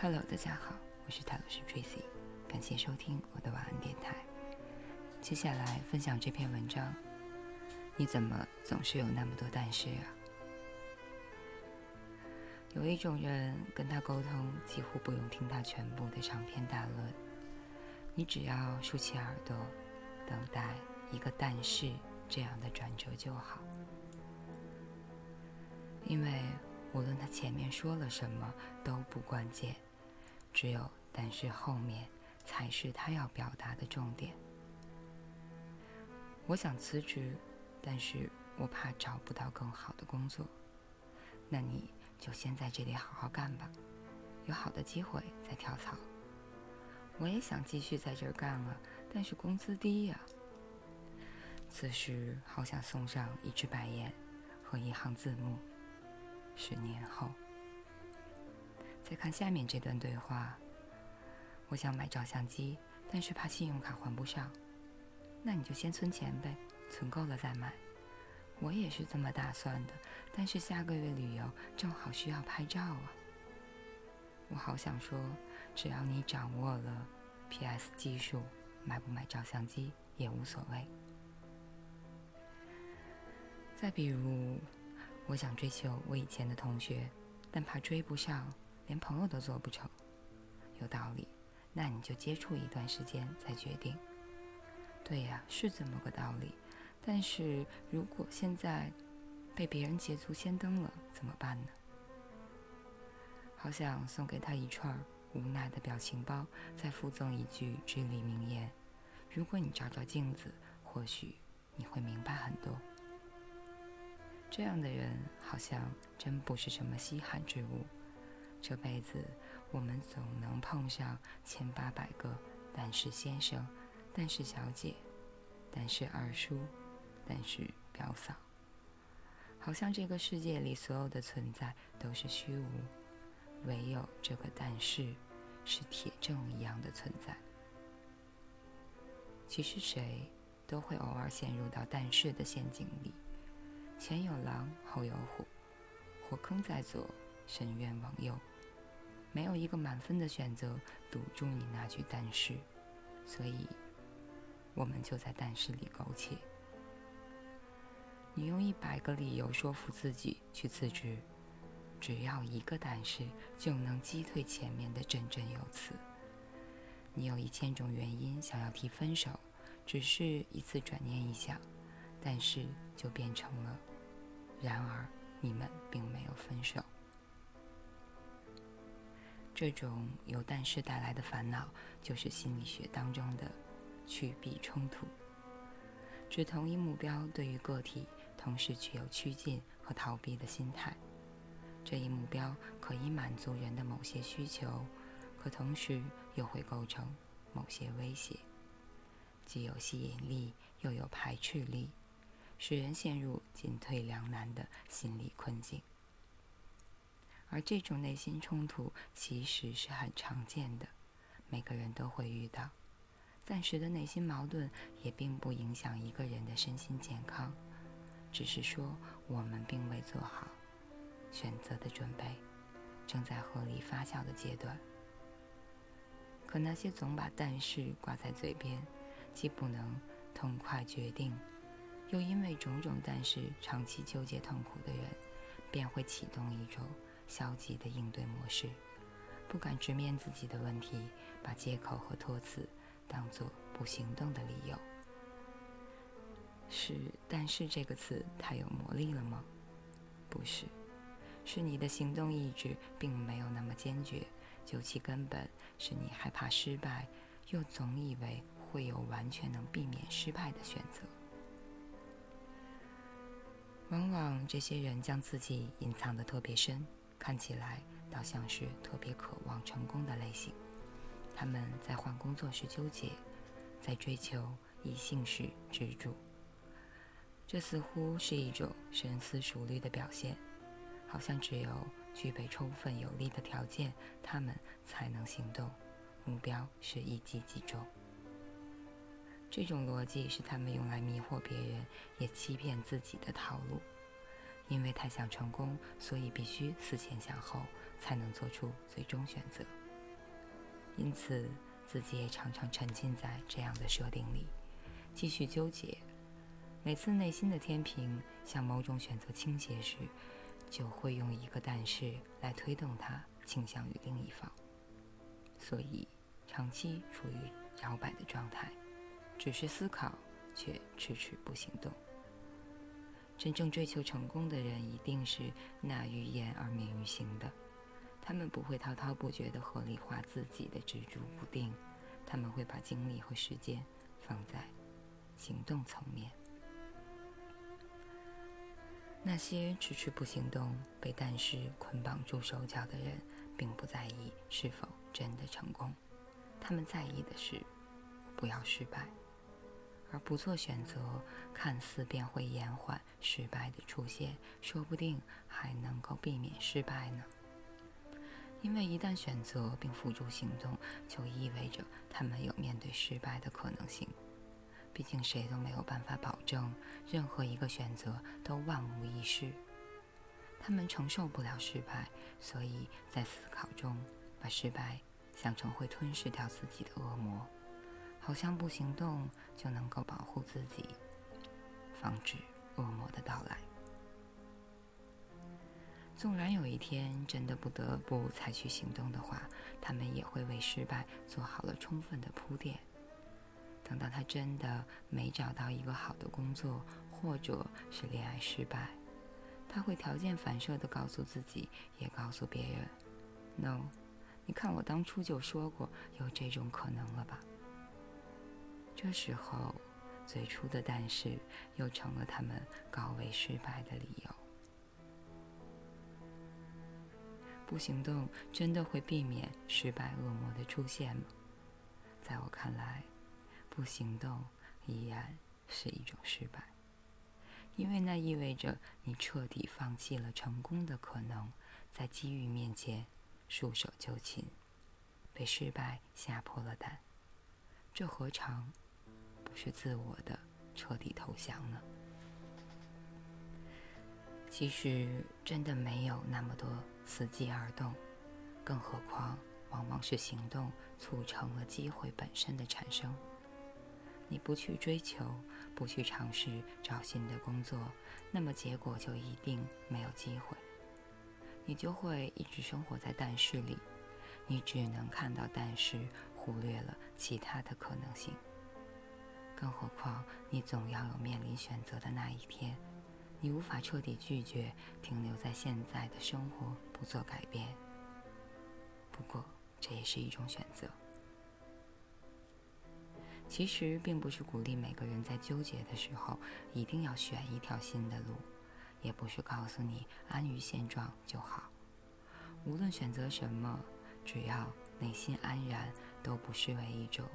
Hello，大家好，我是泰罗斯 Tracy，感谢收听我的晚安电台。接下来分享这篇文章。你怎么总是有那么多但是啊？有一种人跟他沟通，几乎不用听他全部的长篇大论，你只要竖起耳朵，等待一个但是这样的转折就好。因为无论他前面说了什么都不关键。只有，但是后面才是他要表达的重点。我想辞职，但是我怕找不到更好的工作。那你就先在这里好好干吧，有好的机会再跳槽。我也想继续在这儿干了，但是工资低呀。此时好想送上一只白眼和一行字幕。十年后。再看下面这段对话。我想买照相机，但是怕信用卡还不上。那你就先存钱呗，存够了再买。我也是这么打算的，但是下个月旅游正好需要拍照啊。我好想说，只要你掌握了 PS 技术，买不买照相机也无所谓。再比如，我想追求我以前的同学，但怕追不上。连朋友都做不成，有道理，那你就接触一段时间再决定。对呀，是这么个道理。但是如果现在被别人捷足先登了，怎么办呢？好想送给他一串无奈的表情包，再附赠一句至理名言：如果你照照镜子，或许你会明白很多。这样的人好像真不是什么稀罕之物。这辈子，我们总能碰上千八百个“但是先生”“但是小姐”“但是二叔”“但是表嫂”，好像这个世界里所有的存在都是虚无，唯有这个“但是”是铁证一样的存在。其实谁都会偶尔陷入到“但是”的陷阱里，前有狼，后有虎，火坑在左。深渊往右，没有一个满分的选择堵住你那句“但是”，所以，我们就在“但是”里苟且。你用一百个理由说服自己去辞职，只要一个“但是”，就能击退前面的振振有词。你有一千种原因想要提分手，只是一次转念一想，但是就变成了。然而，你们并没有分手。这种由但是带来的烦恼，就是心理学当中的趋避冲突。指同一目标对于个体同时具有趋近和逃避的心态。这一目标可以满足人的某些需求，可同时又会构成某些威胁，既有吸引力又有排斥力，使人陷入进退两难的心理困境。而这种内心冲突其实是很常见的，每个人都会遇到。暂时的内心矛盾也并不影响一个人的身心健康，只是说我们并未做好选择的准备，正在合理发酵的阶段。可那些总把“但是”挂在嘴边，既不能痛快决定，又因为种种“但是”长期纠结痛苦的人，便会启动一种。消极的应对模式，不敢直面自己的问题，把借口和托词当做不行动的理由。是，但是这个词太有魔力了吗？不是，是你的行动意志并没有那么坚决，究其根本是你害怕失败，又总以为会有完全能避免失败的选择。往往这些人将自己隐藏得特别深。看起来倒像是特别渴望成功的类型。他们在换工作时纠结，在追求异性时执着。这似乎是一种深思熟虑的表现，好像只有具备充分有利的条件，他们才能行动。目标是一击即中。这种逻辑是他们用来迷惑别人，也欺骗自己的套路。因为太想成功，所以必须思前想后，才能做出最终选择。因此自己也常常沉浸在这样的设定里，继续纠结。每次内心的天平向某种选择倾斜时，就会用一个但是来推动它倾向于另一方，所以长期处于摇摆的状态，只是思考却迟迟不行动。真正追求成功的人，一定是纳于言而敏于行的。他们不会滔滔不绝地合理化自己的执着不定，他们会把精力和时间放在行动层面。那些迟迟不行动、被但是捆绑住手脚的人，并不在意是否真的成功，他们在意的是不要失败。而不做选择，看似便会延缓失败的出现，说不定还能够避免失败呢。因为一旦选择并付诸行动，就意味着他们有面对失败的可能性。毕竟谁都没有办法保证任何一个选择都万无一失。他们承受不了失败，所以在思考中把失败想成会吞噬掉自己的恶魔。好像不行动就能够保护自己，防止恶魔的到来。纵然有一天真的不得不采取行动的话，他们也会为失败做好了充分的铺垫。等到他真的没找到一个好的工作，或者是恋爱失败，他会条件反射地告诉自己，也告诉别人：“No，你看我当初就说过有这种可能了吧。”这时候，最初的“但是”又成了他们高位失败的理由。不行动真的会避免失败恶魔的出现吗？在我看来，不行动依然是一种失败，因为那意味着你彻底放弃了成功的可能，在机遇面前束手就擒，被失败吓破了胆。这何尝？是自我的彻底投降呢？其实真的没有那么多伺机而动，更何况往往是行动促成了机会本身的产生。你不去追求，不去尝试找新的工作，那么结果就一定没有机会。你就会一直生活在但是里，你只能看到但是，忽略了其他的可能性。更何况，你总要有面临选择的那一天，你无法彻底拒绝停留在现在的生活不做改变。不过，这也是一种选择。其实，并不是鼓励每个人在纠结的时候一定要选一条新的路，也不是告诉你安于现状就好。无论选择什么，只要内心安然，都不失为一种。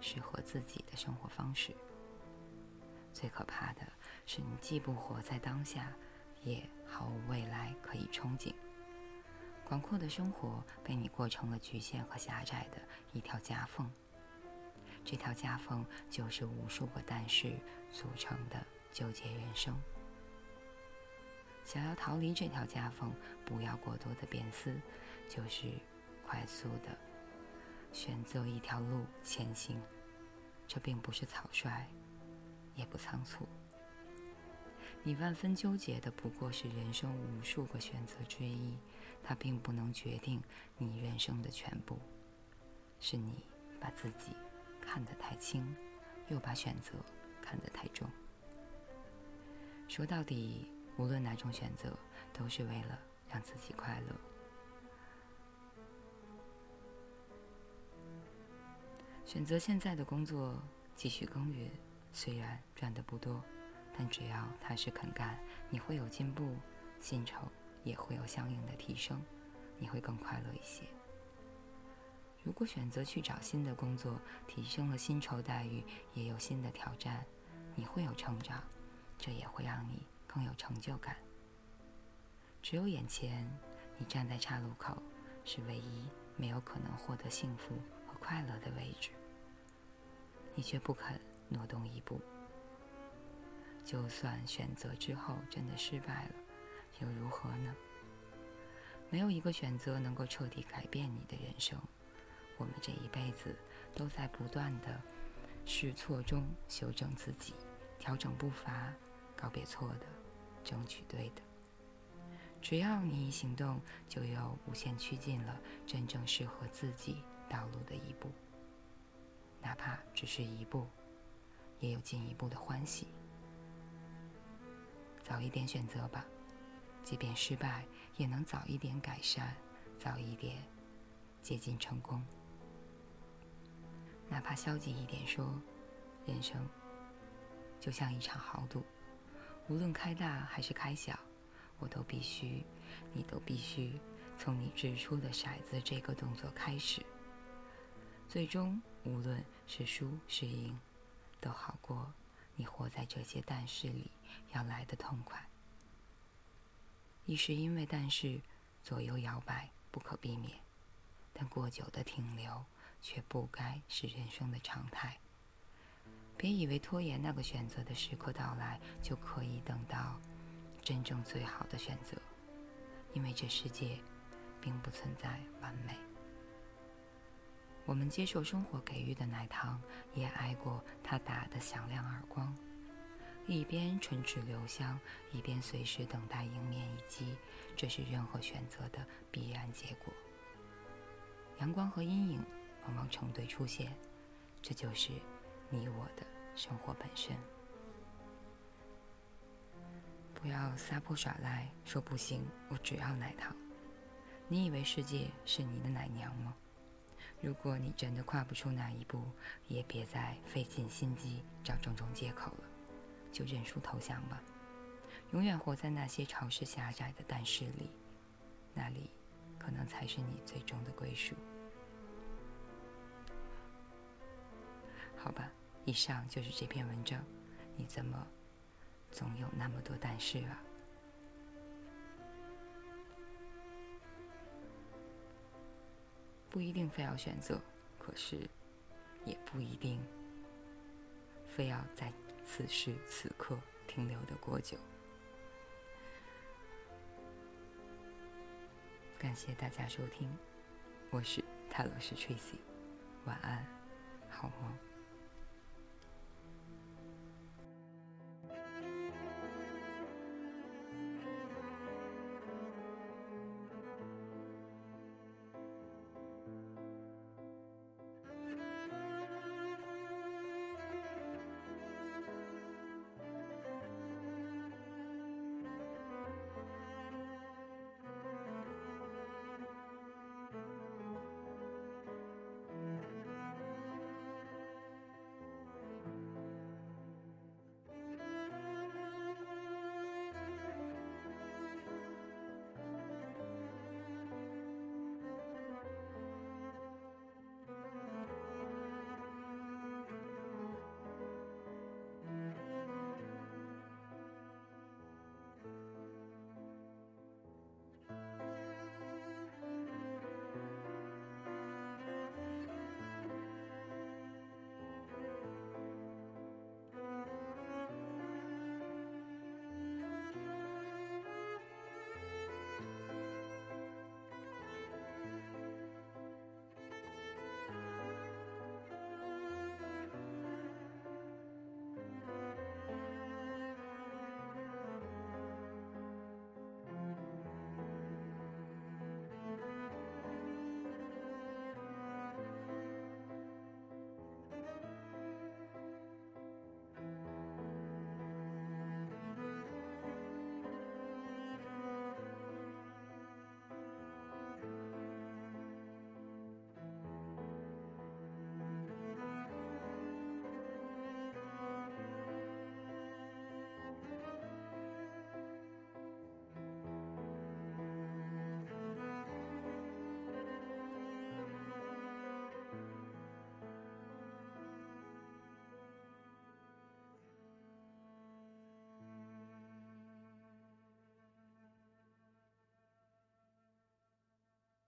适合自己的生活方式。最可怕的是，你既不活在当下，也毫无未来可以憧憬。广阔的生活被你过成了局限和狭窄的一条夹缝。这条夹缝就是无数个但是组成的纠结人生。想要逃离这条夹缝，不要过多的变思，就是快速的。选择一条路前行，这并不是草率，也不仓促。你万分纠结的不过是人生无数个选择之一，它并不能决定你人生的全部。是你把自己看得太轻，又把选择看得太重。说到底，无论哪种选择，都是为了让自己快乐。选择现在的工作继续耕耘，虽然赚的不多，但只要踏实肯干，你会有进步，薪酬也会有相应的提升，你会更快乐一些。如果选择去找新的工作，提升了薪酬待遇，也有新的挑战，你会有成长，这也会让你更有成就感。只有眼前，你站在岔路口，是唯一没有可能获得幸福和快乐的位置。你却不肯挪动一步。就算选择之后真的失败了，又如何呢？没有一个选择能够彻底改变你的人生。我们这一辈子都在不断的试错中修正自己，调整步伐，告别错的，争取对的。只要你一行动，就有无限趋近了真正适合自己道路的一步。哪怕只是一步，也有进一步的欢喜。早一点选择吧，即便失败，也能早一点改善，早一点接近成功。哪怕消极一点说，人生就像一场豪赌，无论开大还是开小。我都必须，你都必须从你掷出的骰子这个动作开始。最终，无论是输是赢，都好过你活在这些但是里要来的痛快。一是因为但是左右摇摆不可避免，但过久的停留却不该是人生的常态。别以为拖延那个选择的时刻到来就可以等到。真正最好的选择，因为这世界并不存在完美。我们接受生活给予的奶糖，也挨过他打的响亮耳光。一边唇齿留香，一边随时等待迎面一击，这是任何选择的必然结果。阳光和阴影往往成对出现，这就是你我的生活本身。不要撒泼耍赖，说不行，我只要奶糖。你以为世界是你的奶娘吗？如果你真的跨不出那一步，也别再费尽心机找种种借口了，就认输投降吧。永远活在那些潮湿狭窄的但是里，那里可能才是你最终的归属。好吧，以上就是这篇文章。你怎么？总有那么多但是啊，不一定非要选择，可是也不一定非要在此时此刻停留的过久。感谢大家收听，我是泰罗斯 Tracy，晚安，好梦。